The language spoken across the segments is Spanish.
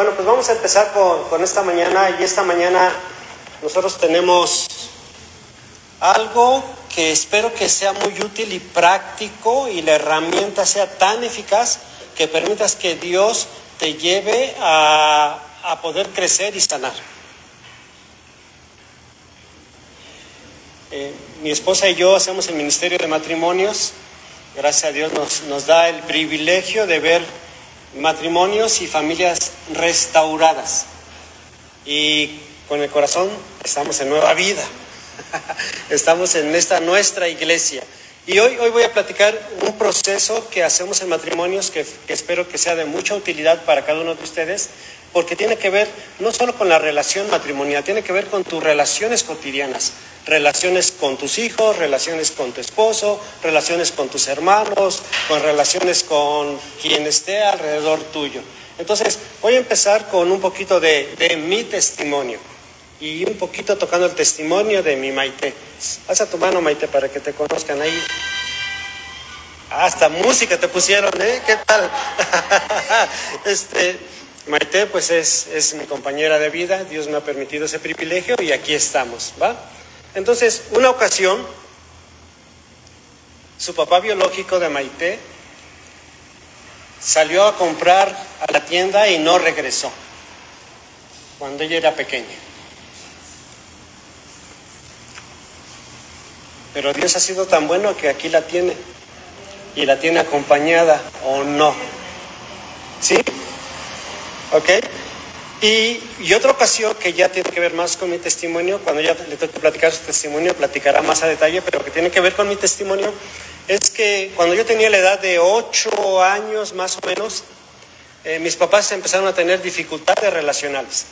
Bueno, pues vamos a empezar con, con esta mañana y esta mañana nosotros tenemos algo que espero que sea muy útil y práctico y la herramienta sea tan eficaz que permitas que Dios te lleve a, a poder crecer y sanar. Eh, mi esposa y yo hacemos el Ministerio de Matrimonios. Gracias a Dios nos, nos da el privilegio de ver matrimonios y familias restauradas. Y con el corazón estamos en nueva vida. Estamos en esta nuestra iglesia. Y hoy, hoy voy a platicar un proceso que hacemos en matrimonios que, que espero que sea de mucha utilidad para cada uno de ustedes, porque tiene que ver no solo con la relación matrimonial, tiene que ver con tus relaciones cotidianas, relaciones con tus hijos, relaciones con tu esposo, relaciones con tus hermanos, con relaciones con quien esté alrededor tuyo. Entonces, voy a empezar con un poquito de, de mi testimonio y un poquito tocando el testimonio de mi Maite. Haz tu mano, Maite, para que te conozcan ahí. Hasta música te pusieron, ¿eh? ¿Qué tal? este, Maite, pues es, es mi compañera de vida, Dios me ha permitido ese privilegio y aquí estamos, ¿va? Entonces, una ocasión, su papá biológico de Maite salió a comprar a la tienda y no regresó cuando ella era pequeña. Pero Dios ha sido tan bueno que aquí la tiene. Y la tiene acompañada o no. ¿Sí? ¿Ok? Y, y, otra ocasión que ya tiene que ver más con mi testimonio, cuando ya le tengo que platicar su testimonio, platicará más a detalle, pero que tiene que ver con mi testimonio, es que cuando yo tenía la edad de ocho años más o menos, eh, mis papás empezaron a tener dificultades relacionales.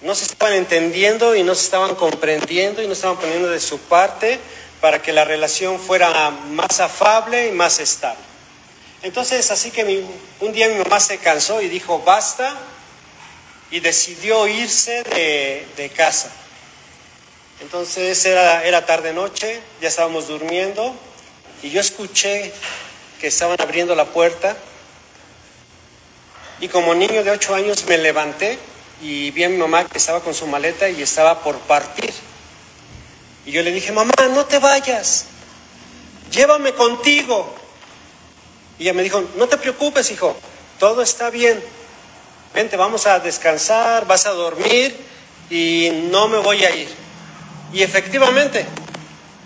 No se estaban entendiendo y no se estaban comprendiendo y no estaban poniendo de su parte para que la relación fuera más afable y más estable. Entonces, así que un día mi mamá se cansó y dijo, basta, y decidió irse de, de casa. Entonces era, era tarde-noche, ya estábamos durmiendo, y yo escuché que estaban abriendo la puerta, y como niño de ocho años me levanté y vi a mi mamá que estaba con su maleta y estaba por partir. Y yo le dije, mamá, no te vayas, llévame contigo. Y ella me dijo, no te preocupes, hijo, todo está bien. Vente, vamos a descansar, vas a dormir y no me voy a ir. Y efectivamente,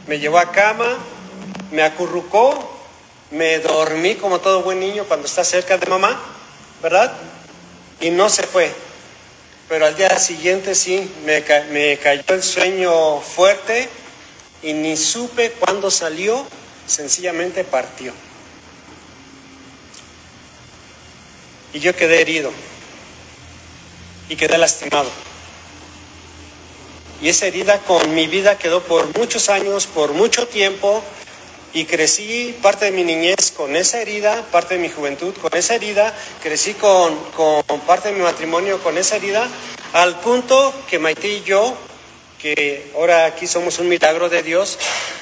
me llevó a cama, me acurrucó, me dormí como todo buen niño cuando está cerca de mamá, ¿verdad? Y no se fue. Pero al día siguiente sí, me, me cayó el sueño fuerte y ni supe cuándo salió, sencillamente partió. Y yo quedé herido. Y quedé lastimado. Y esa herida con mi vida quedó por muchos años, por mucho tiempo, y crecí parte de mi niñez con esa herida, parte de mi juventud con esa herida, crecí con, con parte de mi matrimonio con esa herida, al punto que Maite y yo, que ahora aquí somos un milagro de Dios,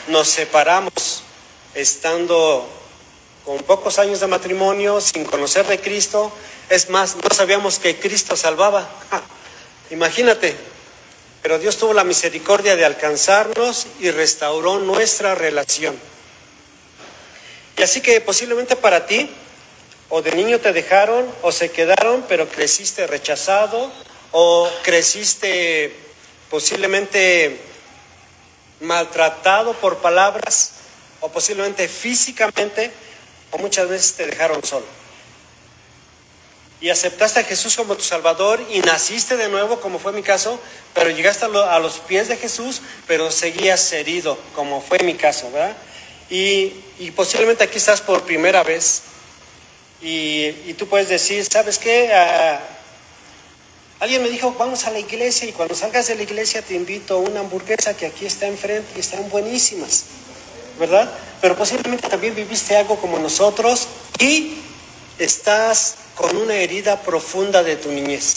nos separamos estando con pocos años de matrimonio, sin conocer de Cristo, es más, no sabíamos que Cristo salvaba. Imagínate, pero Dios tuvo la misericordia de alcanzarnos y restauró nuestra relación. Y así que posiblemente para ti, o de niño te dejaron, o se quedaron, pero creciste rechazado, o creciste posiblemente maltratado por palabras, o posiblemente físicamente, o muchas veces te dejaron solo. Y aceptaste a Jesús como tu Salvador y naciste de nuevo, como fue mi caso, pero llegaste a, lo, a los pies de Jesús, pero seguías herido, como fue mi caso, ¿verdad? Y, y, posiblemente aquí estás por primera vez y, y tú puedes decir, ¿sabes qué? Uh, alguien me dijo, vamos a la iglesia y cuando salgas de la iglesia te invito a una hamburguesa que aquí está enfrente y están buenísimas, ¿verdad? Pero posiblemente también viviste algo como nosotros y estás con una herida profunda de tu niñez.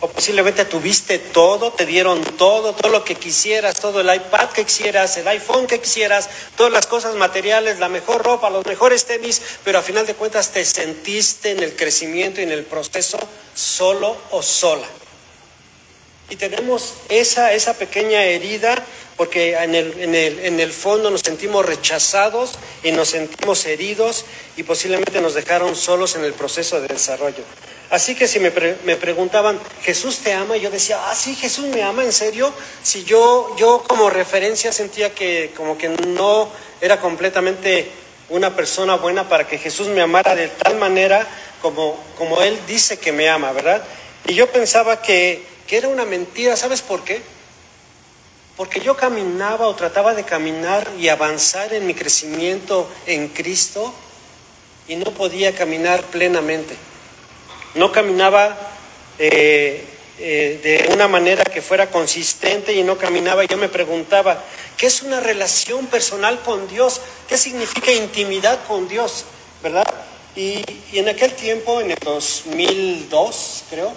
O posiblemente tuviste todo, te dieron todo, todo lo que quisieras, todo el iPad que quisieras, el iPhone que quisieras, todas las cosas materiales, la mejor ropa, los mejores tenis, pero a final de cuentas te sentiste en el crecimiento y en el proceso solo o sola. Y tenemos esa, esa pequeña herida porque en el, en, el, en el fondo nos sentimos rechazados y nos sentimos heridos y posiblemente nos dejaron solos en el proceso de desarrollo. Así que si me, me, preguntaban, ¿Jesús te ama? Yo decía, ah, sí, Jesús me ama, ¿en serio? Si yo, yo como referencia sentía que como que no era completamente una persona buena para que Jesús me amara de tal manera como, como Él dice que me ama, ¿verdad? Y yo pensaba que, que era una mentira, ¿sabes por qué? Porque yo caminaba o trataba de caminar y avanzar en mi crecimiento en Cristo y no podía caminar plenamente no caminaba eh, eh, de una manera que fuera consistente y no caminaba. Yo me preguntaba, ¿qué es una relación personal con Dios? ¿Qué significa intimidad con Dios? ¿Verdad? Y, y en aquel tiempo, en el 2002, creo,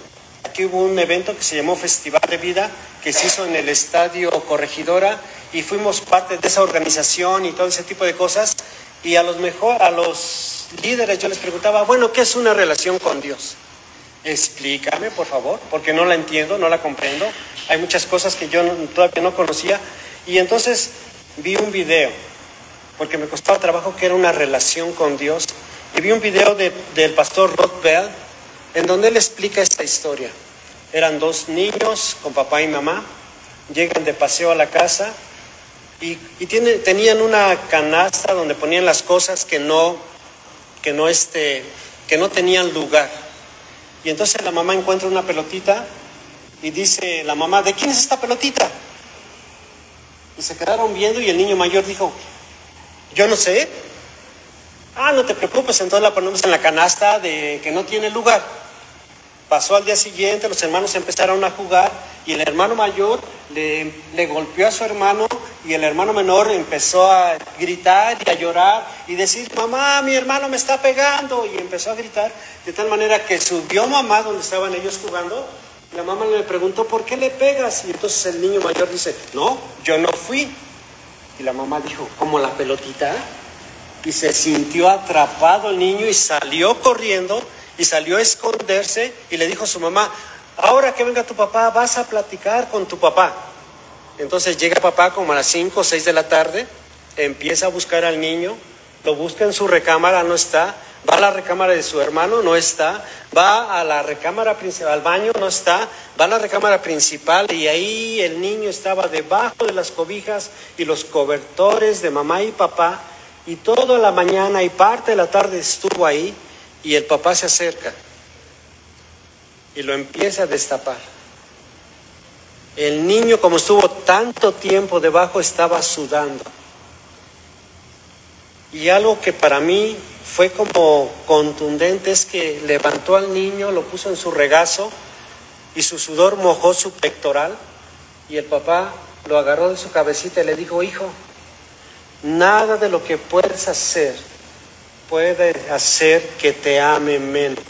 aquí hubo un evento que se llamó Festival de Vida, que se hizo en el Estadio Corregidora, y fuimos parte de esa organización y todo ese tipo de cosas. Y a los mejor, a los líderes yo les preguntaba, bueno, ¿qué es una relación con Dios? Explícame, por favor, porque no la entiendo, no la comprendo. Hay muchas cosas que yo todavía no conocía. Y entonces vi un video, porque me costaba trabajo que era una relación con Dios. Y vi un video del pastor Rod Bell, en donde él explica esta historia. Eran dos niños con papá y mamá, llegan de paseo a la casa y, tiene, tenían una canasta donde ponían las cosas que no, que no, este, que no tenían lugar. Y entonces la mamá encuentra una pelotita y dice la mamá, ¿de quién es esta pelotita? Y se quedaron viendo y el niño mayor dijo, yo no sé. Ah, no te preocupes, entonces la ponemos en la canasta de que no tiene lugar. Pasó al día siguiente, los hermanos empezaron a jugar y el hermano mayor le, golpeó a su hermano y el hermano menor empezó a gritar y a llorar y decir, mamá, mi hermano me está pegando. Y empezó a gritar de tal manera que subió mamá donde estaban ellos jugando. La mamá le preguntó, ¿por qué le pegas? Y entonces el niño mayor dice, no, yo no fui. Y la mamá dijo, ¿como la pelotita? Y se sintió atrapado el niño y salió corriendo y salió a esconderse y le dijo a su mamá, ahora que venga tu papá, vas a platicar con tu papá. Entonces llega papá como a las 5 o 6 de la tarde, empieza a buscar al niño, lo busca en su recámara, no está, Va a la recámara de su hermano, no está. Va a la recámara principal, al baño, no está. Va a la recámara principal y ahí el niño estaba debajo de las cobijas y los cobertores de mamá y papá. Y toda la mañana y parte de la tarde estuvo ahí y el papá se acerca y lo empieza a destapar. El niño, como estuvo tanto tiempo debajo, estaba sudando. Y algo que para mí fue como contundente es que levantó al niño, lo puso en su regazo y su sudor mojó su pectoral y el papá lo agarró de su cabecita y le dijo, hijo, nada de lo que puedes hacer puede hacer que te ame menos.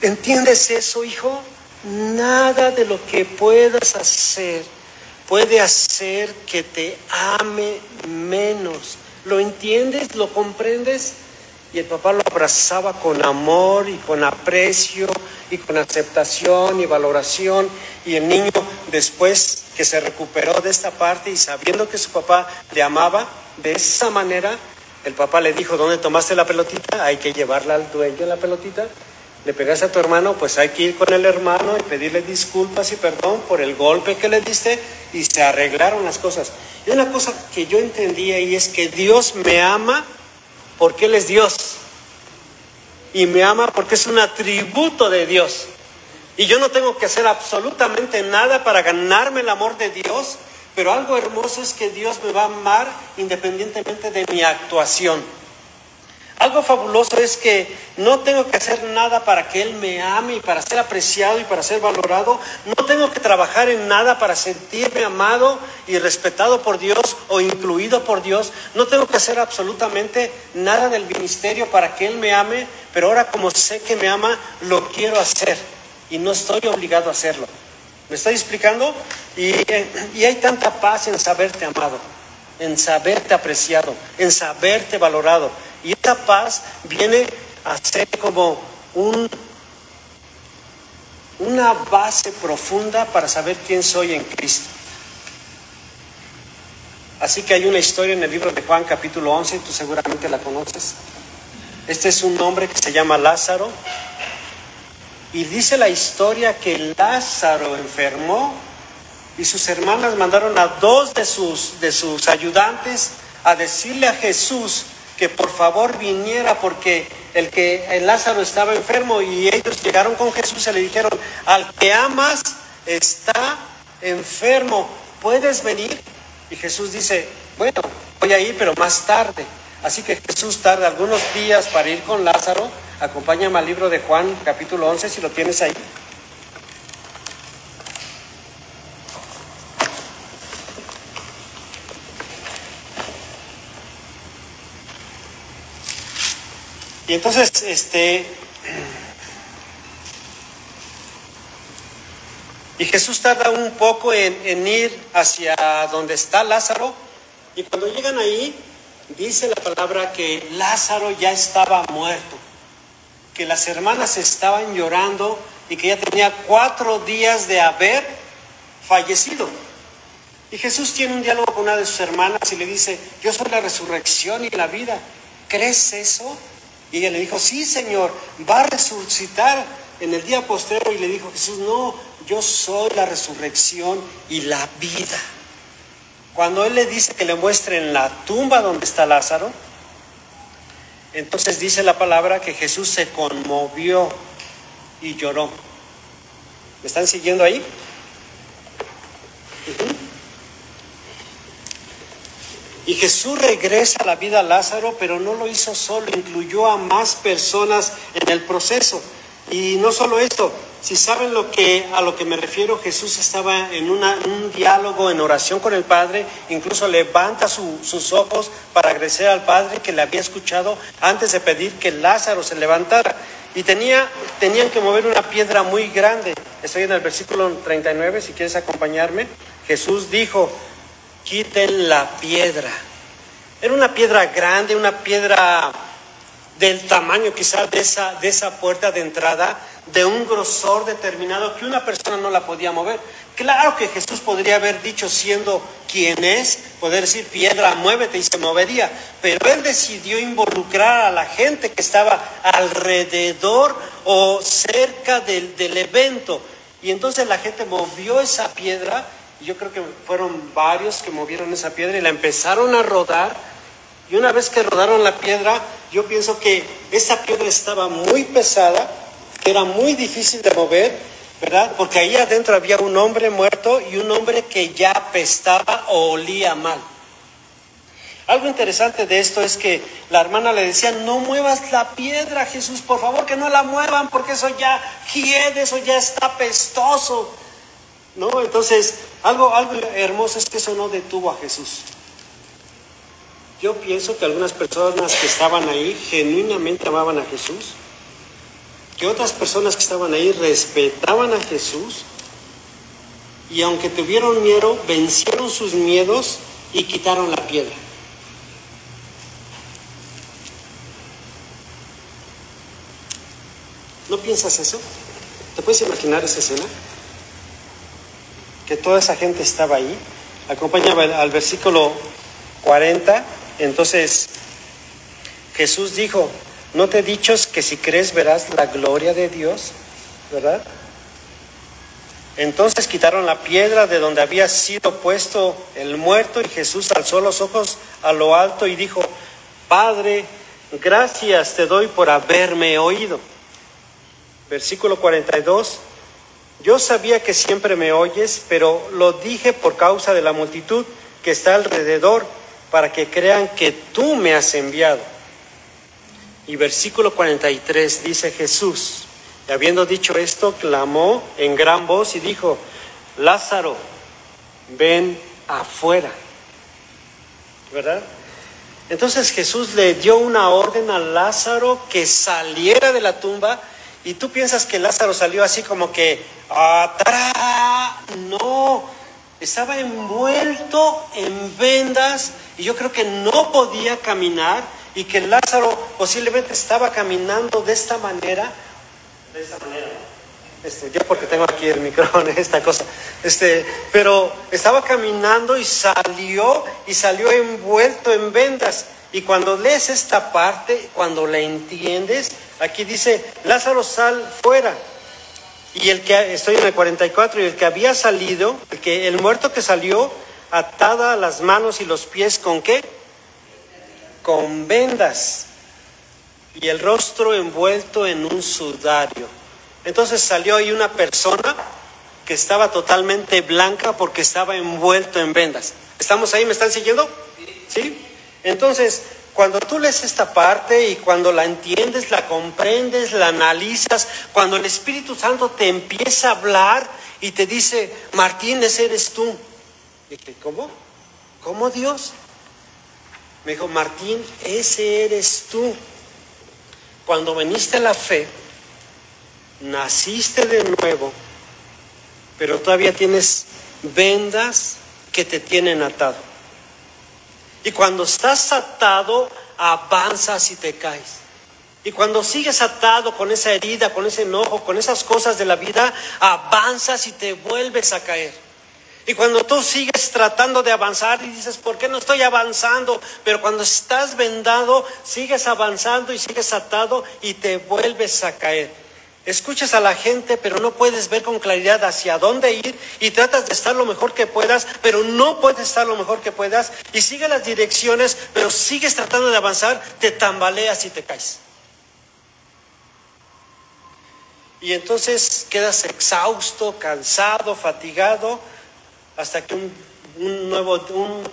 ¿Entiendes eso, hijo? Nada de lo que puedas hacer puede hacer que te ame menos. ¿Lo entiendes? ¿Lo comprendes? Y el papá lo abrazaba con amor y con aprecio y con aceptación y valoración. Y el niño, después que se recuperó de esta parte y sabiendo que su papá le amaba de esa manera, el papá le dijo, ¿dónde tomaste la pelotita? Hay que llevarla al dueño la pelotita. Le pegaste a tu hermano, pues hay que ir con el hermano y pedirle disculpas y perdón por el golpe que le diste y se arreglaron las cosas. Y una cosa que yo entendía y es que Dios me ama porque Él es Dios. Y me ama porque es un atributo de Dios. Y yo no tengo que hacer absolutamente nada para ganarme el amor de Dios, pero algo hermoso es que Dios me va a amar independientemente de mi actuación. Algo fabuloso es que no tengo que hacer nada para que Él me ame y para ser apreciado y para ser valorado. No tengo que trabajar en nada para sentirme amado y respetado por Dios o incluido por Dios. No tengo que hacer absolutamente nada del ministerio para que Él me ame, pero ahora como sé que me ama, lo quiero hacer. y no estoy obligado a hacerlo. ¿Me estoy explicando? Y, y hay tanta paz en saberte amado, en saberte apreciado, en saberte valorado. Y esa paz viene a ser como un, una base profunda para saber quién soy en Cristo. Así que hay una historia en el libro de Juan capítulo 11, tú seguramente la conoces. Este es un hombre que se llama Lázaro. Y dice la historia que Lázaro enfermó y sus hermanas mandaron a dos de sus, de sus ayudantes a decirle a Jesús que por favor viniera porque el que el Lázaro estaba enfermo y ellos llegaron con Jesús y le dijeron, al que amas está enfermo, ¿puedes venir? Y Jesús dice, bueno, voy a ir, pero más tarde. Así que Jesús tarda algunos días para ir con Lázaro. Acompáñame al libro de Juan, capítulo 11, si lo tienes ahí. Y entonces, este, Y Jesús tarda un poco en, ir hacia donde está Lázaro. Y cuando llegan ahí, dice la palabra que Lázaro ya estaba muerto, que las hermanas estaban llorando y que ya tenía cuatro días de haber fallecido. Y Jesús tiene un diálogo con una de sus hermanas y le dice, yo soy la resurrección y la vida. ¿Crees eso? Y ella le dijo, sí, Señor, va a resucitar en el día postero. Y le dijo Jesús, no, yo soy la resurrección y la vida. Cuando Él le dice que le muestre en la tumba donde está Lázaro, entonces dice la palabra que Jesús se conmovió y lloró. ¿Me están siguiendo ahí? Y Jesús regresa a la vida a Lázaro, pero no lo hizo solo, incluyó a más personas en el proceso. Y no solo esto, si saben lo que, a lo que me refiero, Jesús estaba en un diálogo, en oración con el Padre, incluso levanta sus ojos para agradecer al Padre que le había escuchado antes de pedir que Lázaro se levantara. Y tenía, tenían que mover una piedra muy grande. Estoy en el versículo 39, si quieres acompañarme. Jesús dijo, quiten la piedra. Era una piedra grande, una piedra del tamaño quizás de esa, de esa puerta de entrada, de un grosor determinado que una persona no la podía mover. Claro que Jesús podría haber dicho, siendo quien es, poder decir piedra, muévete y se movería, pero él decidió involucrar a la gente que estaba alrededor o cerca del, del evento. Y entonces la gente movió esa piedra, y yo creo que fueron varios que movieron esa piedra y la empezaron a rodar. Y una vez que rodaron la piedra, yo pienso que esa piedra estaba muy pesada era muy difícil de mover, ¿verdad? Porque ahí adentro había un hombre muerto y un hombre que ya apestaba o olía mal. Algo interesante de esto es que la hermana le decía, no muevas la piedra, Jesús, por favor que no la muevan, porque eso ya hiede, eso ya está apestoso. ¿No? Entonces, algo, algo hermoso es que eso no detuvo a Jesús. Yo pienso que algunas personas que estaban ahí genuinamente amaban a Jesús que otras personas que estaban ahí respetaban a Jesús y aunque tuvieron miedo, vencieron sus miedos y quitaron la piedra. ¿No piensas eso? ¿Te puedes imaginar esa escena? Que toda esa gente estaba ahí. Acompáñame al versículo 40. Entonces Jesús dijo, ¿No te he dicho que si crees verás la gloria de Dios? ¿Verdad? Entonces quitaron la piedra de donde había sido puesto el muerto y Jesús alzó los ojos a lo alto y dijo, Padre, gracias te doy por haberme oído. Versículo 42, yo sabía que siempre me oyes, pero lo dije por causa de la multitud que está alrededor, para que crean que tú me has enviado. Y versículo 43 dice Jesús, y habiendo dicho esto, clamó en gran voz y dijo, Lázaro, ven afuera. ¿Verdad? Entonces Jesús le dio una orden a Lázaro que saliera de la tumba y tú piensas que Lázaro salió así como que, ¡ah, No, estaba envuelto en vendas y yo creo que no podía caminar y que Lázaro posiblemente estaba caminando de esta manera, de esta manera, este, yo porque tengo aquí el micrófono, esta cosa, este, pero estaba caminando y salió y salió envuelto en vendas. Y cuando lees esta parte, cuando la entiendes, aquí dice, Lázaro sal fuera. Y el que, estoy en el 44, y el que había salido, el, que, el muerto que salió, atada las manos y los pies con qué? Con vendas. Y el rostro envuelto en un sudario. Entonces salió ahí una persona que estaba totalmente blanca porque estaba envuelto en vendas. ¿Estamos ahí? ¿Me están siguiendo? ¿Sí? Entonces, cuando tú lees esta parte y cuando la entiendes, la comprendes, la analizas, cuando el Espíritu Santo te empieza a hablar y te dice, Martín, eres tú. Dije, ¿cómo? ¿Cómo Dios? Me dijo, Martín, ese eres tú. Cuando veniste a la fe, naciste de nuevo, pero todavía tienes vendas que te tienen atado. Y cuando estás atado, avanzas y te caes. Y cuando sigues atado con esa herida, con ese enojo, con esas cosas de la vida, avanzas y te vuelves a caer. Y cuando tú sigues tratando de avanzar y dices, ¿por qué no estoy avanzando? Pero cuando estás vendado, sigues avanzando y sigues atado y te vuelves a caer. Escuchas a la gente, pero no puedes ver con claridad hacia dónde ir y tratas de estar lo mejor que puedas, pero no puedes estar lo mejor que puedas y sigues las direcciones, pero sigues tratando de avanzar, te tambaleas y te caes. Y entonces quedas exhausto, cansado, fatigado, hasta que un, nuevo, un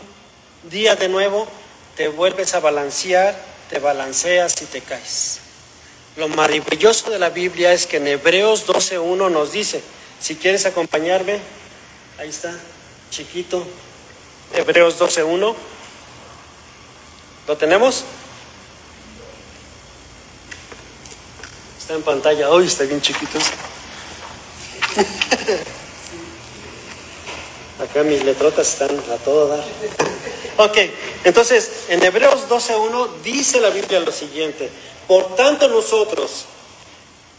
día de nuevo te vuelves a balancear, te balanceas y te caes. Lo maravilloso de la Biblia es que en Hebreos 12.1 nos dice, si quieres acompañarme, ahí está, chiquito, Hebreos 12.1, ¿lo tenemos? Está en pantalla, hoy está bien chiquito. Acá mis letrotas están a todo dar. Ok, entonces en Hebreos 12.1 dice la Biblia lo siguiente, por tanto nosotros,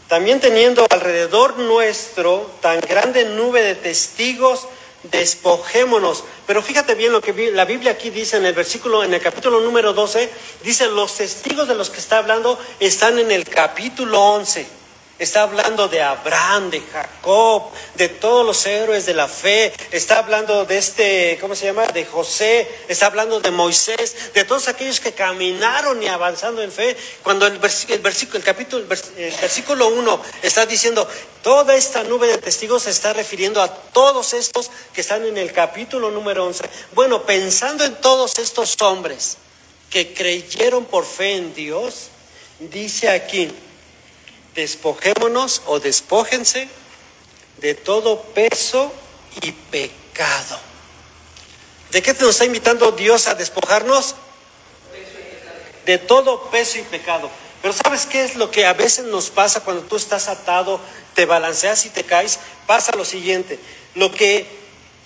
también teniendo alrededor nuestro tan grande nube de testigos, despojémonos. Pero fíjate bien lo que la Biblia aquí dice en el versículo, en el capítulo número 12, dice, los testigos de los que está hablando están en el capítulo 11. Está hablando de Abraham, de Jacob, de todos los héroes de la fe. Está hablando de este, ¿cómo se llama? De José. Está hablando de Moisés, de todos aquellos que caminaron y avanzando en fe. Cuando el, versículo, el capítulo, el versículo 1 está diciendo, toda esta nube de testigos se está refiriendo a todos estos que están en el capítulo número 11. Bueno, pensando en todos estos hombres que creyeron por fe en Dios, dice aquí, despojémonos o despójense de todo peso y pecado. ¿De qué nos está invitando Dios a despojarnos? De todo peso y pecado. Pero ¿sabes qué es lo que a veces nos pasa cuando tú estás atado, te balanceas y te caes? Pasa lo siguiente. Lo que,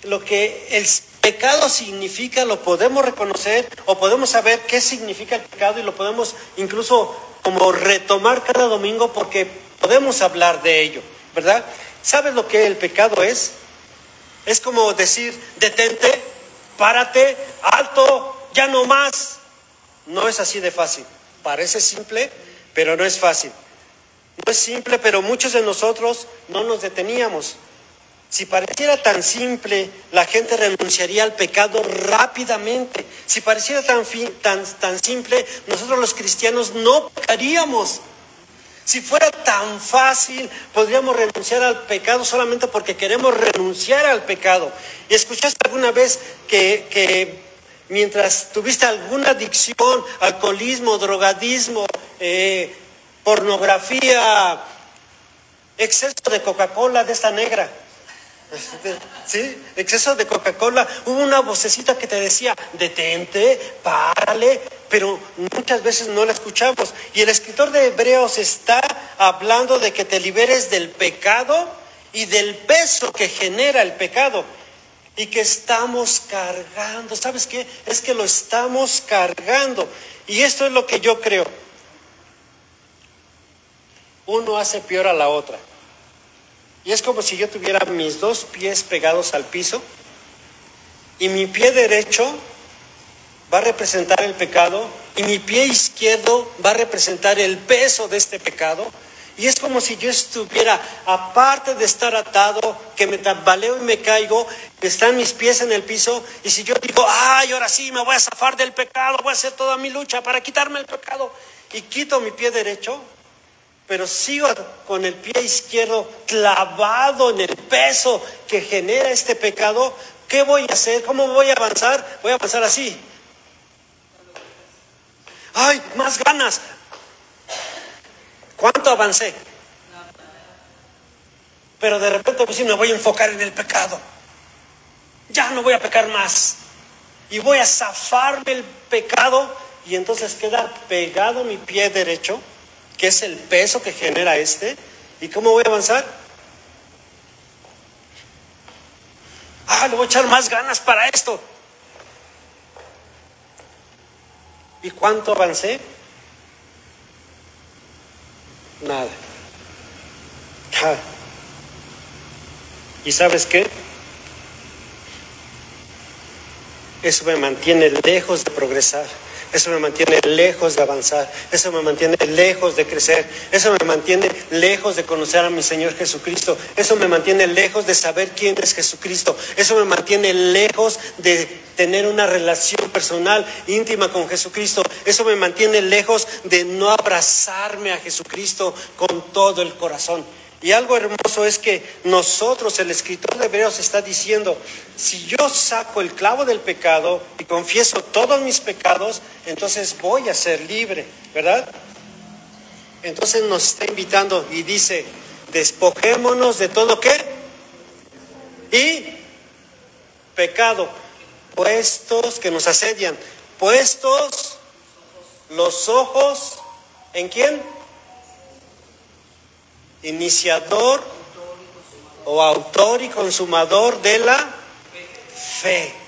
lo que el pecado significa lo podemos reconocer o podemos saber qué significa el pecado y lo podemos incluso como retomar cada domingo porque podemos hablar de ello, ¿verdad? ¿Sabes lo que el pecado es? Es como decir, detente, párate, alto, ya no más. No es así de fácil. Parece simple, pero no es fácil. No es simple, pero muchos de nosotros no nos deteníamos. Si pareciera tan simple, la gente renunciaría al pecado rápidamente. Si pareciera tan, tan, tan simple, nosotros los cristianos no pecaríamos. Si fuera tan fácil, podríamos renunciar al pecado solamente porque queremos renunciar al pecado. ¿Y escuchaste alguna vez que, que mientras tuviste alguna adicción, alcoholismo, drogadismo, eh, pornografía, exceso de Coca-Cola de esta negra, ¿Sí? Exceso de Coca-Cola. Hubo una vocecita que te decía, detente, párale, pero muchas veces no la escuchamos. Y el escritor de Hebreos está hablando de que te liberes del pecado y del peso que genera el pecado y que estamos cargando. ¿Sabes qué? Es que lo estamos cargando. Y esto es lo que yo creo. Uno hace peor a la otra. Y es como si yo tuviera mis dos pies pegados al piso y mi pie derecho va a representar el pecado y mi pie izquierdo va a representar el peso de este pecado. Y es como si yo estuviera, aparte de estar atado, que me tambaleo y me caigo, están mis pies en el piso, y si yo digo, ay, ahora sí, me voy a zafar del pecado, voy a hacer toda mi lucha para quitarme el pecado, y quito mi pie derecho, pero sigo con el pie izquierdo clavado en el peso que genera este pecado, ¿qué voy a hacer? ¿Cómo voy a avanzar? Voy a avanzar así. ¡Ay, más ganas! ¿Cuánto avancé? Pero de repente pues me voy a enfocar en el pecado. Ya no voy a pecar más. Y voy a zafarme el pecado y entonces queda pegado mi pie derecho, que es el peso que genera este. ¿Y cómo voy a avanzar? Ah, le voy a echar más ganas para esto. ¿Y cuánto avancé? Nada. ¿Y sabes qué? Eso me mantiene lejos de progresar. Eso me mantiene lejos de avanzar. Eso me mantiene lejos de crecer. Eso me mantiene lejos de conocer a mi Señor Jesucristo. Eso me mantiene lejos de saber quién es Jesucristo. Eso me mantiene lejos de tener una relación personal íntima con Jesucristo. Eso me mantiene lejos de no abrazarme a Jesucristo con todo el corazón. Y algo hermoso es que nosotros, el escritor de Hebreos está diciendo, si yo saco el clavo del pecado y confieso todos mis pecados, entonces voy a ser libre, ¿verdad? Entonces nos está invitando y dice, despojémonos de todo qué? Y pecado, puestos que nos asedian, puestos los ojos en quién? iniciador o autor y consumador de la fe.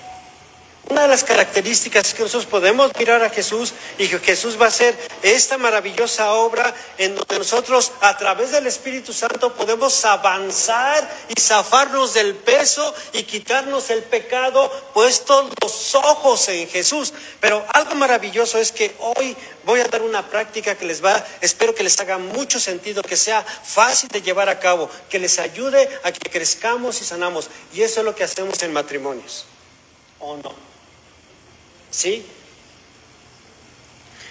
Una de las características que nosotros podemos mirar a Jesús y que Jesús va a hacer esta maravillosa obra en donde nosotros a través del Espíritu Santo podemos avanzar y zafarnos del peso y quitarnos el pecado puestos los ojos en Jesús. Pero algo maravilloso es que hoy voy a dar una práctica que les va, espero que les haga mucho sentido, que sea fácil de llevar a cabo, que les ayude a que crezcamos y sanamos. Y eso es lo que hacemos en matrimonios. ¿O no? ¿Sí?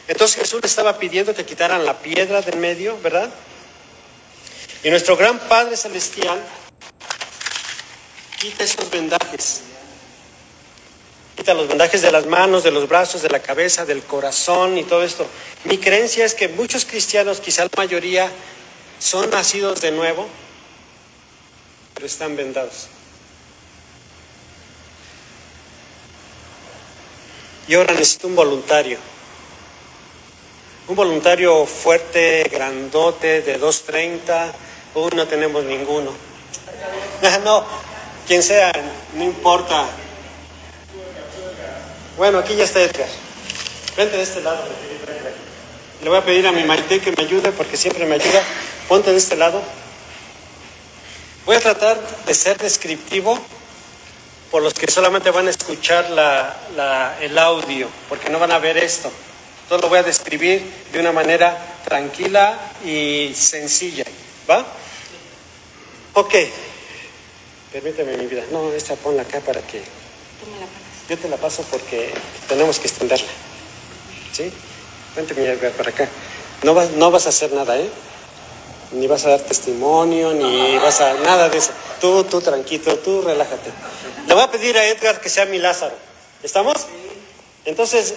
Entonces Jesús le estaba pidiendo que quitaran la piedra del medio, ¿verdad? Y nuestro gran Padre Celestial quita esos vendajes. Quita los vendajes de las manos, de los brazos, de la cabeza, del corazón y todo esto. Mi creencia es que muchos cristianos, quizá la mayoría, son nacidos de nuevo, pero están vendados. Y ahora necesito un voluntario. Un voluntario fuerte, grandote, de 2.30. Uy, no tenemos ninguno. no, quien sea, no importa. Bueno, aquí ya está Edgar. Vente de este lado. Le voy a pedir a mi Maite que me ayude porque siempre me ayuda. Ponte de este lado. Voy a tratar de ser descriptivo por los que solamente van a escuchar el audio, porque no van a ver esto. Entonces lo voy a describir de una manera tranquila y sencilla. ¿Va? Ok. Permíteme mi vida. No, esta ponla acá para que... Yo te la paso porque tenemos que extenderla. ¿Sí? Vente para acá. No vas, no vas a hacer nada, ¿eh? Ni vas a dar testimonio, ni vas a... Nada de eso. Tú, tú tranquilo, tú relájate. Le voy a pedir a Edgar que sea mi Lázaro. ¿Estamos? Entonces,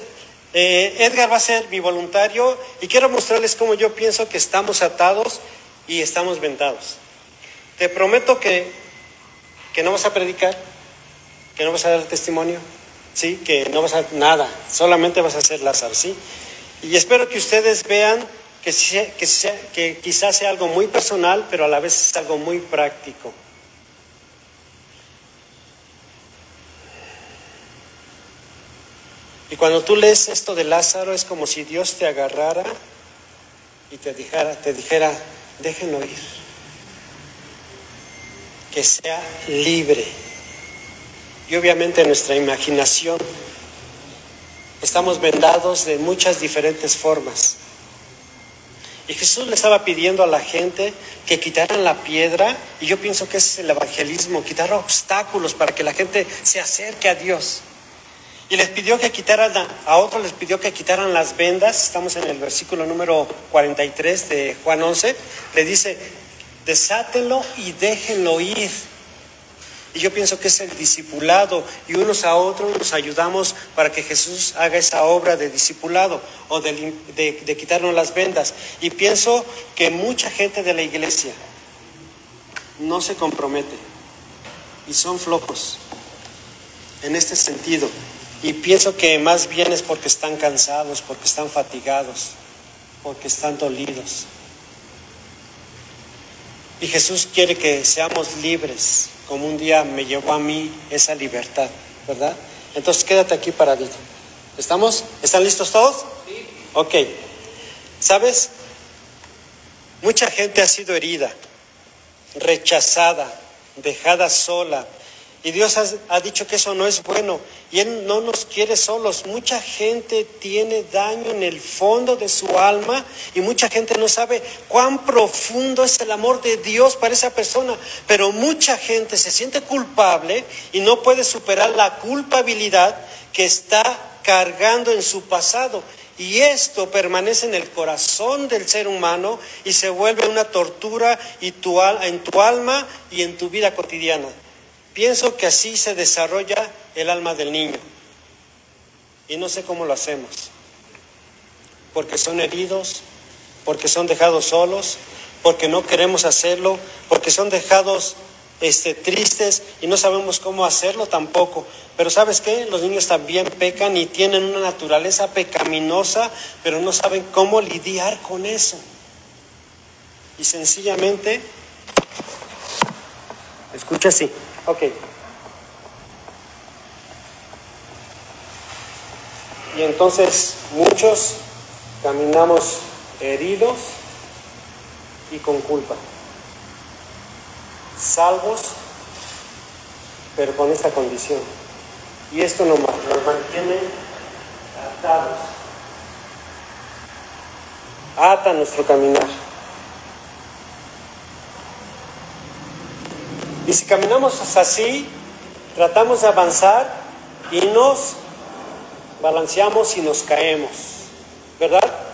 eh, Edgar va a ser mi voluntario y quiero mostrarles cómo yo pienso que estamos atados y estamos ventados. Te prometo que, que no vas a predicar, que no vas a dar testimonio, ¿sí? Que no vas a nada, solamente vas a hacer Lázaro, ¿sí? Y espero que ustedes vean que, que, que quizás sea algo muy personal, pero a la vez es algo muy práctico. Y cuando tú lees esto de Lázaro es como si Dios te agarrara y te dijera, te dijera, déjenlo ir. Que sea libre. Y obviamente nuestra imaginación estamos vendados de muchas diferentes formas. Y Jesús le estaba pidiendo a la gente que quitaran la piedra, y yo pienso que es el evangelismo, quitar obstáculos para que la gente se acerque a Dios. Y les pidió que quitaran, a otros les pidió que quitaran las vendas, estamos en el versículo número 43 de Juan 11, le dice, desátenlo y déjenlo ir. Y yo pienso que es el discipulado y unos a otros nos ayudamos para que Jesús haga esa obra de discipulado o de, de quitarnos las vendas. Y pienso que mucha gente de la iglesia no se compromete y son flojos en este sentido. Y pienso que más bien es porque están cansados, porque están fatigados, porque están dolidos. Y Jesús quiere que seamos libres, como un día me llevó a mí esa libertad, ¿verdad? Entonces quédate aquí paradito. ¿Estamos? ¿Están listos todos? Sí. Ok. ¿Sabes? Mucha gente ha sido herida, rechazada, dejada sola, y Dios ha, dicho que eso no es bueno. Y Él no nos quiere solos. Mucha gente tiene daño en el fondo de su alma y mucha gente no sabe cuán profundo es el amor de Dios para esa persona. Pero mucha gente se siente culpable y no puede superar la culpabilidad que está cargando en su pasado. Y esto permanece en el corazón del ser humano y se vuelve una tortura en tu alma y en tu vida cotidiana. Pienso que así se desarrolla el alma del niño. Y no sé cómo lo hacemos. Porque son heridos, porque son dejados solos, porque no queremos hacerlo, porque son dejados este, tristes y no sabemos cómo hacerlo tampoco. Pero sabes qué? Los niños también pecan y tienen una naturaleza pecaminosa, pero no saben cómo lidiar con eso. Y sencillamente, escucha así. Ok. Y entonces muchos caminamos heridos y con culpa. Salvos, pero con esta condición. Y esto nos, nos mantiene atados. Ata nuestro caminar. Y si caminamos así, tratamos de avanzar y nos balanceamos y nos caemos, ¿verdad?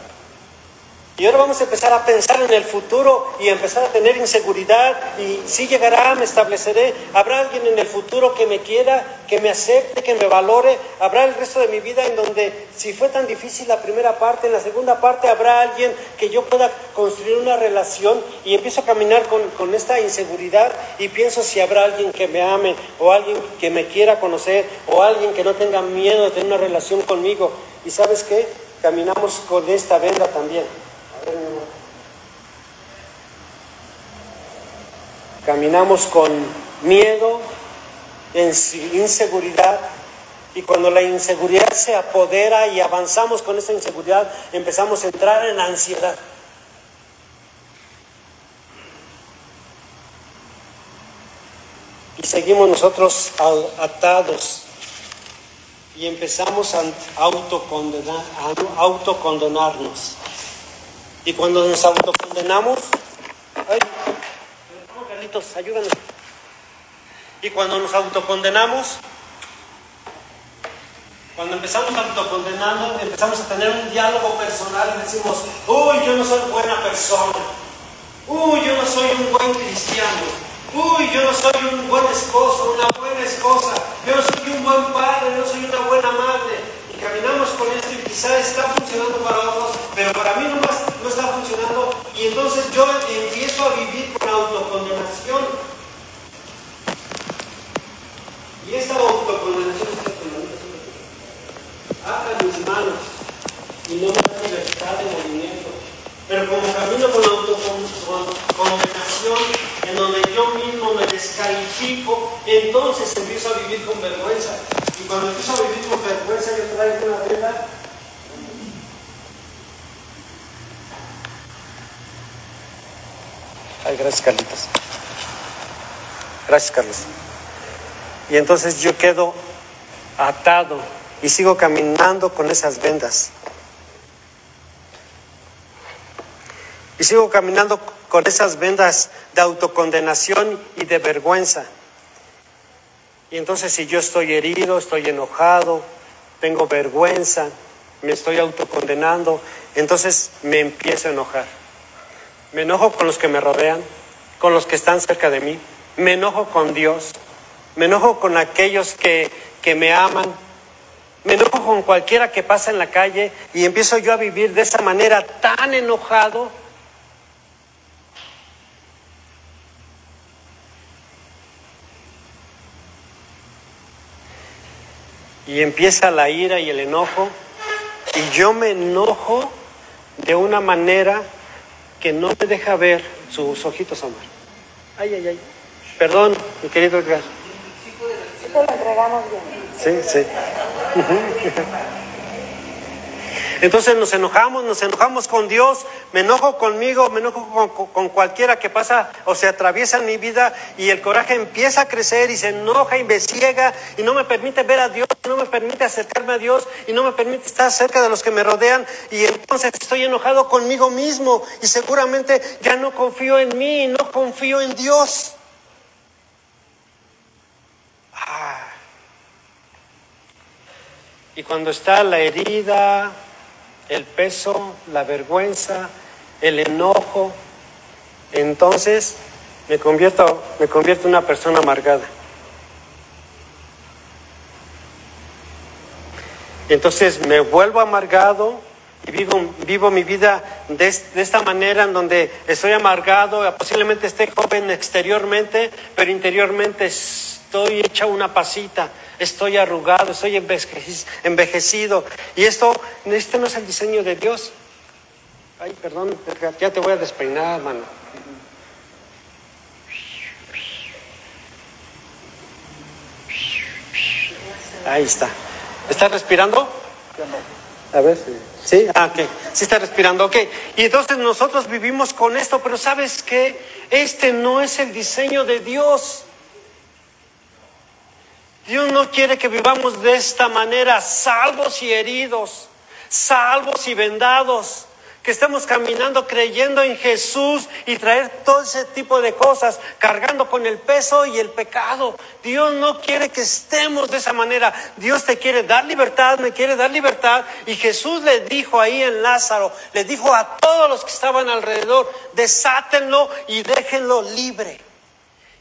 Y ahora vamos a empezar a pensar en el futuro y empezar a tener inseguridad y si llegará, me estableceré, habrá alguien en el futuro que me quiera, que me acepte, que me valore, habrá el resto de mi vida en donde si fue tan difícil la primera parte, en la segunda parte habrá alguien que yo pueda construir una relación y empiezo a caminar con, con esta inseguridad y pienso si habrá alguien que me ame o alguien que me quiera conocer o alguien que no tenga miedo de tener una relación conmigo. Y sabes qué, caminamos con esta venda también. Caminamos con miedo, inseguridad, y cuando la inseguridad se apodera y avanzamos con esa inseguridad, empezamos a entrar en ansiedad. Y seguimos nosotros atados y empezamos a autocondenar, a autocondenarnos. Y cuando nos autocondenamos, ay, Carlitos, ayúdanos. Y cuando nos autocondenamos, cuando empezamos autocondenando, empezamos a tener un diálogo personal y decimos, uy, yo no soy buena persona, uy, yo no soy un buen cristiano, uy, yo no soy un buen esposo, una buena esposa, yo no soy un buen padre, yo no soy una buena madre quizás está funcionando para otros, pero para mí nomás no está funcionando. Y entonces yo empiezo a vivir con autocondenación. Y esta autocondenación está Abra mis manos y no me da libertad de movimiento. Pero como camino con autocondenación, en donde yo mismo me descalifico, entonces empiezo a vivir con vergüenza. Y cuando empiezo a vivir con vergüenza, yo traigo una venda Ay, gracias, Carlitos. Gracias, Carlos. Y entonces yo quedo atado y sigo caminando con esas vendas. Y sigo caminando con esas vendas de autocondenación y de vergüenza. Y entonces si yo estoy herido, estoy enojado, tengo vergüenza, me estoy autocondenando, entonces me empiezo a enojar. Me enojo con los que me rodean, con los que están cerca de mí, me enojo con Dios, me enojo con aquellos que, que me aman, me enojo con cualquiera que pasa en la calle y empiezo yo a vivir de esa manera tan enojado. Y empieza la ira y el enojo. Y yo me enojo de una manera que no me deja ver sus ojitos, Omar. Ay, ay, ay. Perdón, mi querido Edgar. Sí, te lo entregamos bien. Sí, sí. Entonces nos enojamos, nos enojamos con Dios, me enojo conmigo, me enojo con, cualquiera que pasa o se atraviesa mi vida y el coraje empieza a crecer y se enoja y me ciega y no me permite ver a Dios, no me permite acercarme a Dios y no me permite estar cerca de los que me rodean y entonces estoy enojado conmigo mismo y seguramente ya no confío en mí, no confío en Dios. Ah. Y cuando está la herida, el peso, la vergüenza, el enojo, entonces me convierto, me convierto en una persona amargada. Entonces me vuelvo amargado y vivo, vivo mi vida de, de, esta manera en donde estoy amargado, posiblemente esté joven exteriormente, pero interiormente estoy hecha una pasita, estoy arrugado, estoy envejecido. Y esto, este no es el diseño de Dios. Ay, perdón, ya te voy a despeinar, mano. Ahí está. ¿Estás respirando? A ver si. Sí, ah, ok. Sí está respirando, ok. Y entonces nosotros vivimos con esto, pero ¿sabes qué? Este no es el diseño de Dios. Dios no quiere que vivamos de esta manera, salvos y heridos, salvos y vendados, que estemos caminando creyendo en Jesús y traer todo ese tipo de cosas, cargando con el peso y el pecado. Dios no quiere que estemos de esa manera. Dios te quiere dar libertad, me quiere dar libertad. Y Jesús le dijo ahí en Lázaro, le dijo a todos los que estaban alrededor, desátenlo y déjenlo libre.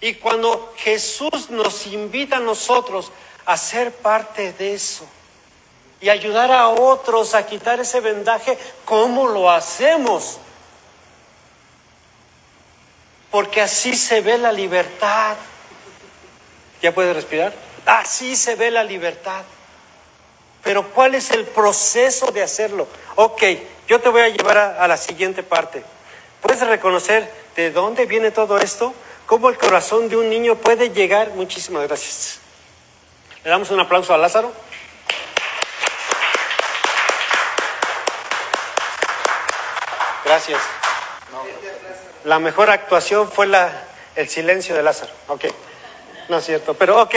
Y cuando Jesús nos invita a nosotros a ser parte de eso y ayudar a otros a quitar ese vendaje, ¿cómo lo hacemos? Porque así se ve la libertad. ¿Ya puede respirar? Así se ve la libertad. Pero ¿cuál es el proceso de hacerlo? Ok, yo te voy a llevar a, a la siguiente parte. ¿Puedes reconocer de dónde viene todo esto? Cómo el corazón de un niño puede llegar. Muchísimas gracias. Le damos un aplauso a Lázaro. Gracias. La mejor actuación fue la, el silencio de Lázaro. Ok, no es cierto, pero ok.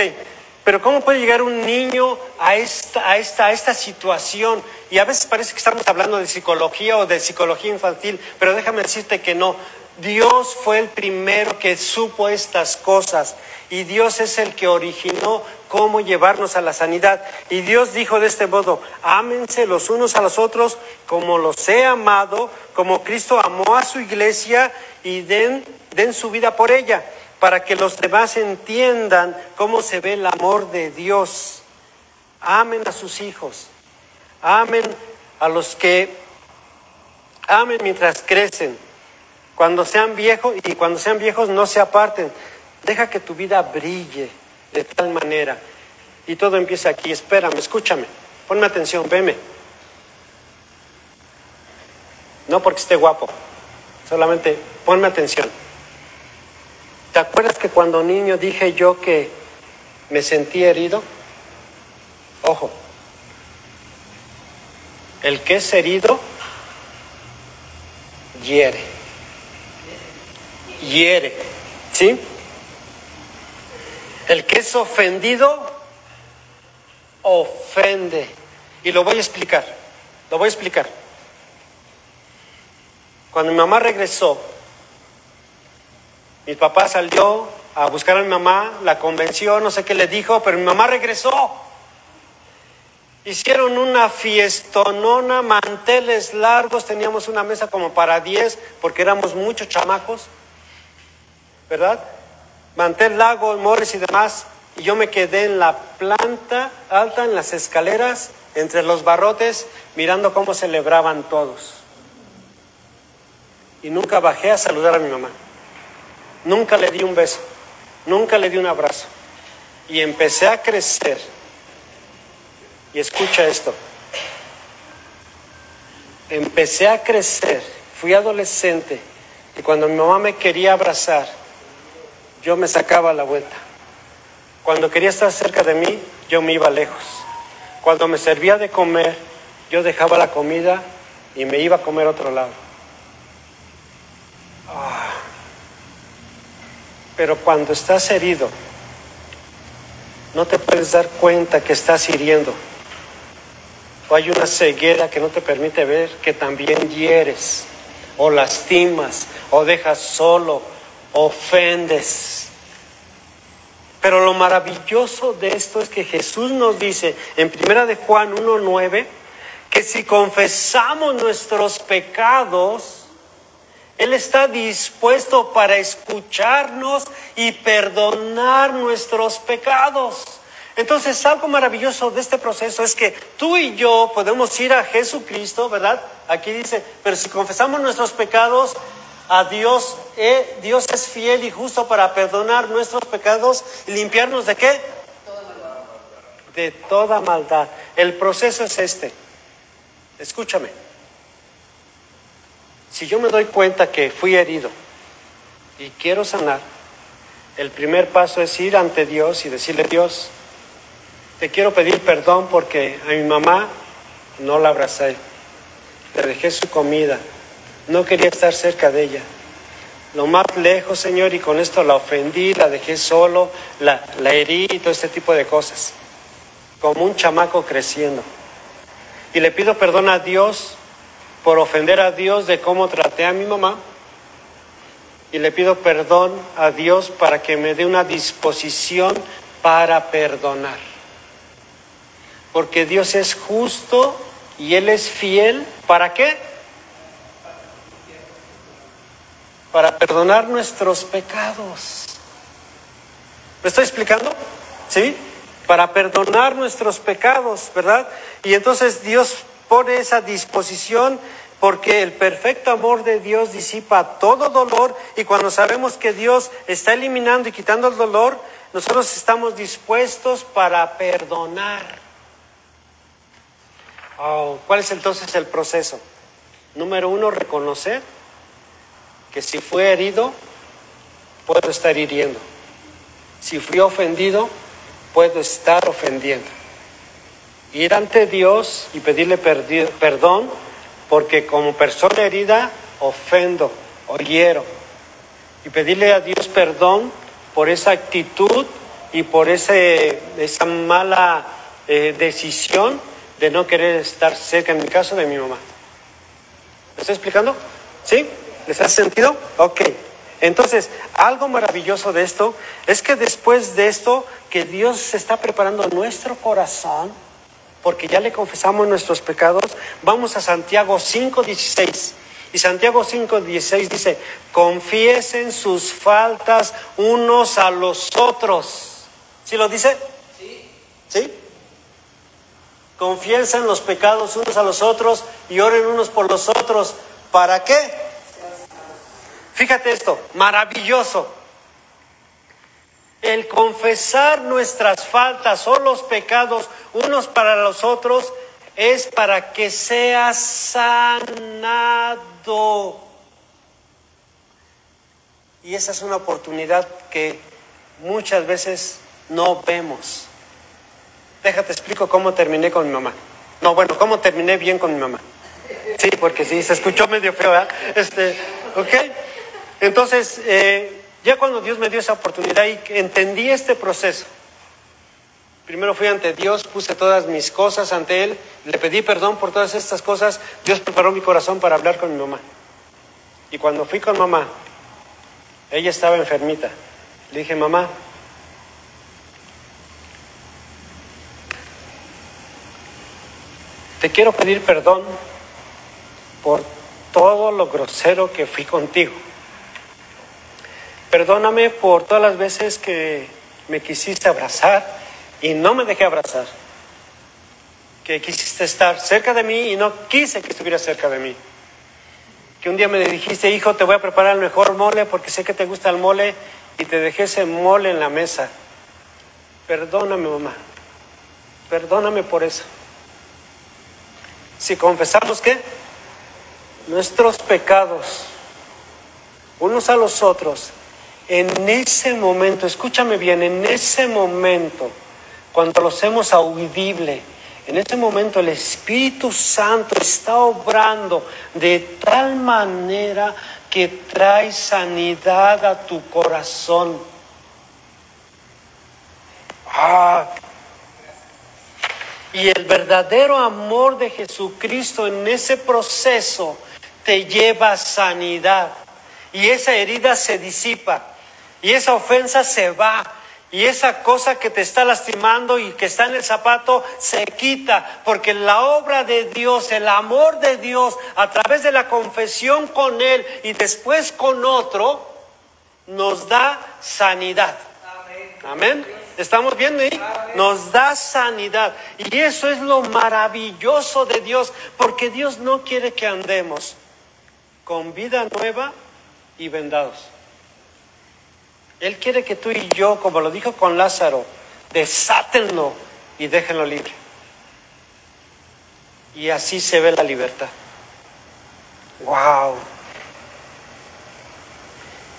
Pero ¿cómo puede llegar un niño a esta, a, esta, a esta situación? Y a veces parece que estamos hablando de psicología o de psicología infantil, pero déjame decirte que no. Dios fue el primero que supo estas cosas y Dios es el que originó cómo llevarnos a la sanidad. Y Dios dijo de este modo, ámense los unos a los otros como los he amado, como Cristo amó a su iglesia y den, den su vida por ella, para que los demás entiendan cómo se ve el amor de Dios. Amen a sus hijos, amen a los que amen mientras crecen cuando sean viejos y cuando sean viejos no se aparten. Deja que tu vida brille de tal manera. Y todo empieza aquí. Espérame, escúchame. Ponme atención, veme. No porque esté guapo. Solamente ponme atención. ¿Te acuerdas que cuando niño dije yo que me sentí herido? Ojo, el que es herido hiere. Hiere. ¿Sí? El que es ofendido ofende. Y lo voy a explicar. Lo voy a explicar. Cuando mi mamá regresó, mi papá salió a buscar a mi mamá, la convenció, no sé qué le dijo, pero mi mamá regresó. Hicieron una fiestonona, manteles largos, teníamos una mesa como para 10 porque éramos muchos chamacos, ¿verdad? Mantel largo, mores y demás. Y yo me quedé en la planta alta, en las escaleras, entre los barrotes, mirando cómo celebraban todos. Y nunca bajé a saludar a mi mamá. Nunca le di un beso, nunca le di un abrazo. Y empecé a crecer y escucha esto. Empecé a crecer, fui adolescente y cuando mi mamá me quería abrazar, yo me sacaba la vuelta. Cuando quería estar cerca de mí, yo me iba lejos. Cuando me servía de comer, yo dejaba la comida y me iba a comer a otro lado. Ah. Pero cuando estás herido, no te puedes dar cuenta que estás hiriendo o hay una ceguera que no te permite ver que también hieres o lastimas o dejas solo, ofendes. Pero lo maravilloso de esto es que Jesús nos dice en primera de Juan 1:9 que si confesamos nuestros pecados, él está dispuesto para escucharnos y perdonar nuestros pecados. Entonces, algo maravilloso de este proceso es que tú y yo podemos ir a Jesucristo, ¿verdad? Aquí dice, pero si confesamos nuestros pecados, a Dios, eh, Dios es fiel y justo para perdonar nuestros pecados y limpiarnos de qué? De toda maldad. El proceso es este. Escúchame. Si yo me doy cuenta que fui herido y quiero sanar, el primer paso es ir ante Dios y decirle, Dios, te quiero pedir perdón porque a mi mamá no la abracé, le dejé su comida, no quería estar cerca de ella. Lo más lejos, Señor, y con esto la ofendí, la dejé solo, la, la herí y todo este tipo de cosas, como un chamaco creciendo. Y le pido perdón a Dios por ofender a Dios de cómo traté a mi mamá. Y le pido perdón a Dios para que me dé una disposición para perdonar porque Dios es justo y Él es fiel. ¿Para qué? Para perdonar nuestros pecados. ¿Me estoy explicando? ¿Sí? Para perdonar nuestros pecados, ¿verdad? Y entonces Dios pone esa disposición porque el perfecto amor de Dios disipa todo dolor y cuando sabemos que Dios está eliminando y quitando el dolor, nosotros estamos dispuestos para perdonar. Oh, ¿Cuál es entonces el proceso? Número uno, reconocer que si fue herido, puedo estar hiriendo. Si fui ofendido, puedo estar ofendiendo. Ir ante Dios y pedirle perdón, porque como persona herida ofendo o hiero. Y pedirle a Dios perdón por esa actitud y por ese, esa mala eh, decisión de no querer estar cerca, en mi caso, de mi mamá. ¿Me estoy explicando? ¿Sí? ¿Les hace sentido? Ok. Entonces, algo maravilloso de esto es que después de esto, que Dios se está preparando nuestro corazón, porque ya le confesamos nuestros pecados, vamos a Santiago 5.16. Y Santiago 5.16 dice, confiesen sus faltas unos a los otros. ¿Sí lo dice? Sí. ¿Sí? Confiesen los pecados unos a los otros y oren unos por los otros. ¿Para qué? Fíjate esto, maravilloso. El confesar nuestras faltas o los pecados unos para los otros es para que seas sanado. Y esa es una oportunidad que muchas veces no vemos. Déjate explico cómo terminé con mi mamá. No, bueno, cómo terminé bien con mi mamá. Sí, porque sí, se escuchó medio feo, ¿verdad? Este, ¿ok? Entonces, eh, ya cuando Dios me dio esa oportunidad y entendí este proceso, primero fui ante Dios, puse todas mis cosas ante Él, le pedí perdón por todas estas cosas, Dios preparó mi corazón para hablar con mi mamá. Y cuando fui con mamá, ella estaba enfermita. Le dije, mamá, te quiero pedir perdón por todo lo grosero que fui contigo. Perdóname por todas las veces que me quisiste abrazar y no me dejé abrazar. Que quisiste estar cerca de mí y no quise que estuviera cerca de mí. Que un día me dijiste, hijo, te voy a preparar el mejor mole porque sé que te gusta el mole y te dejé ese mole en la mesa. Perdóname, mamá. Perdóname por eso. Si confesamos que nuestros pecados unos a los otros, en ese momento, escúchame bien, en ese momento, cuando lo hacemos audible, en ese momento el Espíritu Santo está obrando de tal manera que trae sanidad a tu corazón. Ah, y el verdadero amor de Jesucristo en ese proceso te lleva a sanidad. Y esa herida se disipa. Y esa ofensa se va. Y esa cosa que te está lastimando y que está en el zapato se quita. Porque la obra de Dios, el amor de Dios, a través de la confesión con Él y después con otro, nos da sanidad. Amén. ¿Estamos viendo ahí? Nos da sanidad. Y eso es lo maravilloso de Dios, porque Dios no quiere que andemos con vida nueva y vendados. Él quiere que tú y yo, como lo dijo con Lázaro, desátenlo y déjenlo libre. Y así se ve la libertad. ¡Wow!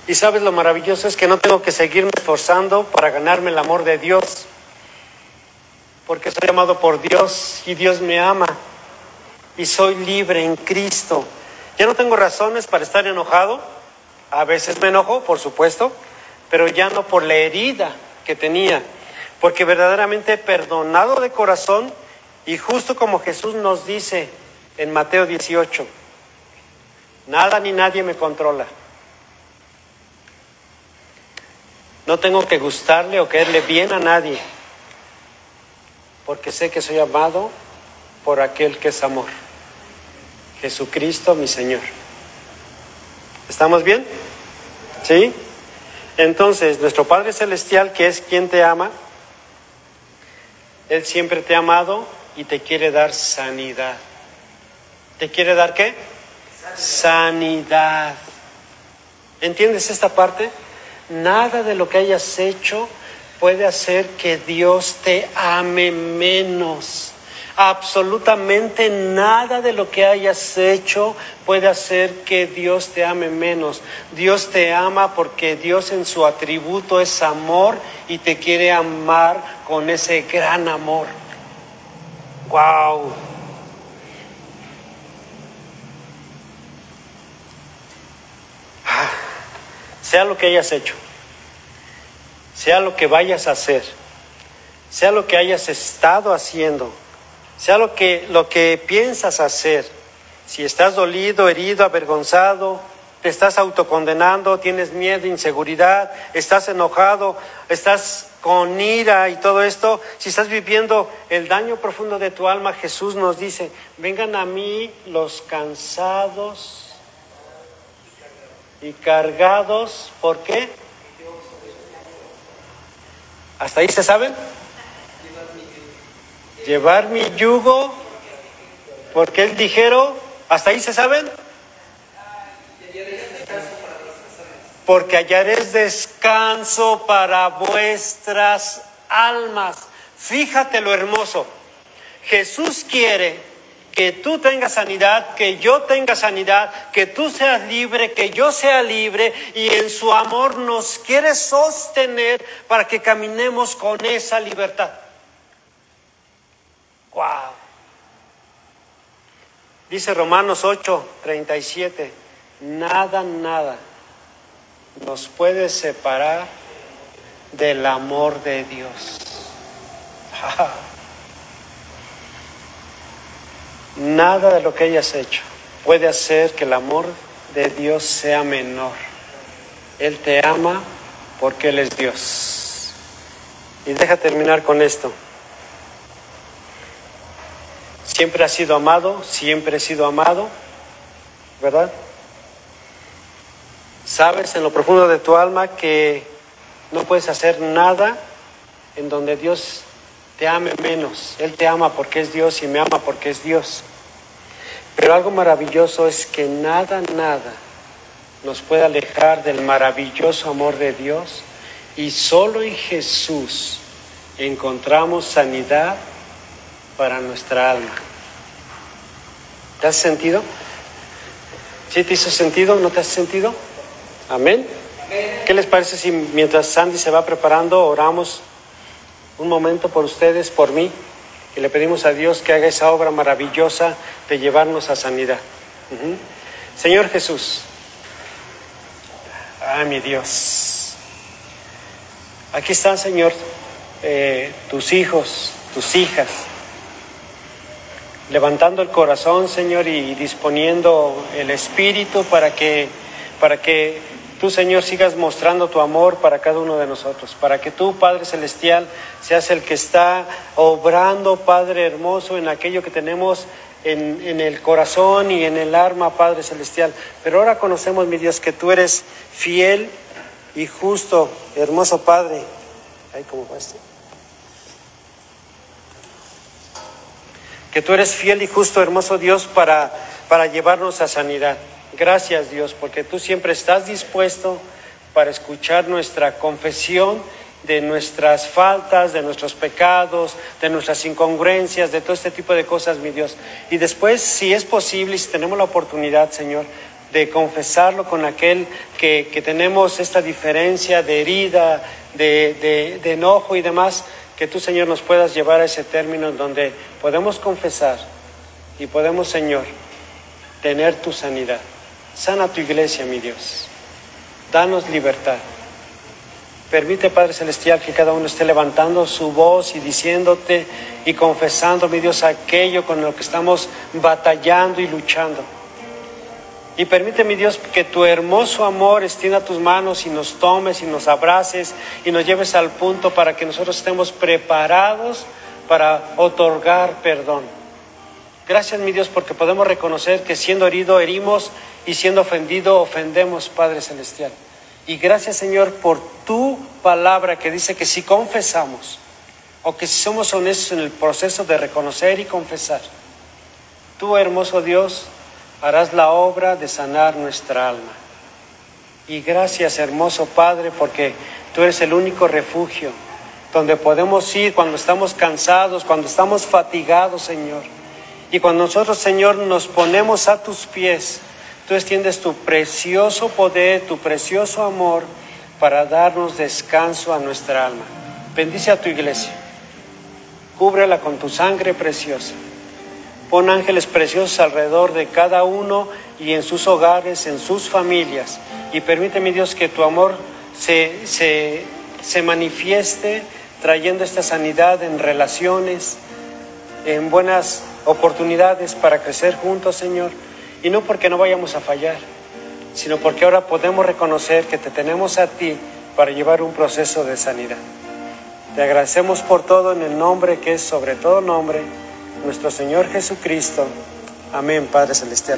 Y sabes lo maravilloso es que no tengo que seguirme esforzando para ganarme el amor de Dios, porque soy amado por Dios y Dios me ama y soy libre en Cristo. Ya no tengo razones para estar enojado, a veces me enojo, por supuesto, pero ya no por la herida que tenía, porque verdaderamente perdonado de corazón y justo como Jesús nos dice en Mateo 18, nada ni nadie me controla. No tengo que gustarle o quererle bien a nadie, porque sé que soy amado por aquel que es amor. Jesucristo mi Señor. ¿Estamos bien? ¿Sí? Entonces, nuestro Padre Celestial, que es quien te ama, Él siempre te ha amado y te quiere dar sanidad. ¿Te quiere dar qué? Sanidad. ¿Entiendes esta parte? Nada de lo que hayas hecho puede hacer que Dios te ame menos. Absolutamente nada de lo que hayas hecho puede hacer que Dios te ame menos. Dios te ama porque Dios en su atributo es amor y te quiere amar con ese gran amor. Wow. sea lo que hayas hecho, sea lo que vayas a hacer, sea lo que hayas estado haciendo, sea lo que, lo que piensas hacer, si estás dolido, herido, avergonzado, te estás autocondenando, tienes miedo, inseguridad, estás enojado, estás con ira y todo esto, si estás viviendo el daño profundo de tu alma, Jesús nos dice, vengan a mí los cansados y cargados, ¿por qué? ¿Hasta ahí se saben? Llevar mi yugo, porque él dijeron, ¿hasta ahí se saben? Porque hallaréis descanso para vuestras almas. Fíjate lo hermoso. Jesús quiere que tú tengas sanidad, que yo tenga sanidad, que tú seas libre, que yo sea libre y en su amor nos quiere sostener para que caminemos con esa libertad. Wow. Dice Romanos 8, 37, nada, nada nos puede separar del amor de Dios. Nada de lo que hayas hecho puede hacer que el amor de Dios sea menor. Él te ama porque Él es Dios. Y deja terminar con esto. Siempre has sido amado, siempre he sido amado, ¿verdad? Sabes en lo profundo de tu alma que no puedes hacer nada en donde Dios te ame menos. Él te ama porque es Dios y me ama porque es Dios. Pero algo maravilloso es que nada, nada nos puede alejar del maravilloso amor de Dios y solo en Jesús encontramos sanidad para nuestra alma. ¿Te has sentido? ¿Sí te hizo sentido? ¿No te has sentido? Amén. ¿Qué les parece si mientras Sandy se va preparando oramos un momento por ustedes, por mí, y le pedimos a Dios que haga esa obra maravillosa de llevarnos a sanidad. Señor Jesús, ay mi Dios, aquí están, Señor, eh, tus hijos, tus hijas, levantando el corazón, Señor, y disponiendo el espíritu para que, para que Tú, Señor, sigas mostrando tu amor para cada uno de nosotros, para que tú, Padre Celestial, seas el que está obrando, Padre hermoso, en aquello que tenemos en, en, el corazón y en el alma, Padre Celestial. Pero ahora conocemos, mi Dios, que tú eres fiel y justo, hermoso Padre. Ay, ¿cómo va esto? Que tú eres fiel y justo, hermoso Dios, para, para llevarnos a sanidad. Gracias Dios, porque tú siempre estás dispuesto para escuchar nuestra confesión de nuestras faltas, de nuestros pecados, de nuestras incongruencias, de todo este tipo de cosas, mi Dios. Y después, si es posible, si tenemos la oportunidad, Señor, de confesarlo con aquel que, que tenemos esta diferencia de herida, de, de enojo y demás, que tú, Señor, nos puedas llevar a ese término en donde podemos confesar y podemos, Señor, tener tu sanidad. Sana tu iglesia, mi Dios. Danos libertad. Permite, Padre Celestial, que cada uno esté levantando su voz y diciéndote y confesando, mi Dios, aquello con lo que estamos batallando y luchando. Y permite, mi Dios, que tu hermoso amor extienda tus manos y nos tomes y nos abraces y nos lleves al punto para que nosotros estemos preparados para otorgar perdón. Gracias, mi Dios, porque podemos reconocer que siendo herido, herimos y siendo ofendido, ofendemos, Padre Celestial. Y gracias, Señor, por tu palabra que dice que si confesamos o que si somos honestos en el proceso de reconocer y confesar, tú, hermoso Dios, harás la obra de sanar nuestra alma. Y gracias, hermoso Padre, porque tú eres el único refugio donde podemos ir cuando estamos cansados, cuando estamos fatigados, Señor. Y cuando nosotros, Señor, nos ponemos a tus pies, Tú extiendes tu precioso poder, tu precioso amor para darnos descanso a nuestra alma. Bendice a tu iglesia. Cúbrela con tu sangre preciosa. Pon ángeles preciosos alrededor de cada uno y en sus hogares, en sus familias. Y permíteme, Dios, que tu amor se, se, se manifieste trayendo esta sanidad en relaciones, en buenas oportunidades para crecer juntos, Señor y no porque no vayamos a fallar, sino porque ahora podemos reconocer que te tenemos a ti para llevar un proceso de sanidad. Te agradecemos por todo en el nombre que es sobre todo nombre, nuestro Señor Jesucristo. Amén, Padre Celestial.